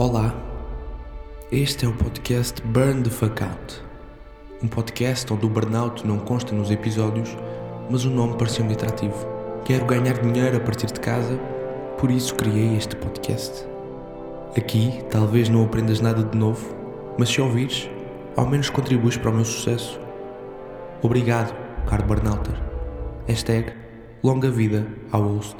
Olá, este é o podcast Burn the Fuck Out. Um podcast onde o burnout não consta nos episódios, mas o nome pareceu-me atrativo. Quero ganhar dinheiro a partir de casa, por isso criei este podcast. Aqui talvez não aprendas nada de novo, mas se ouvires, ao menos contribuis para o meu sucesso. Obrigado, caro burnouter. Hashtag longa vida ao host.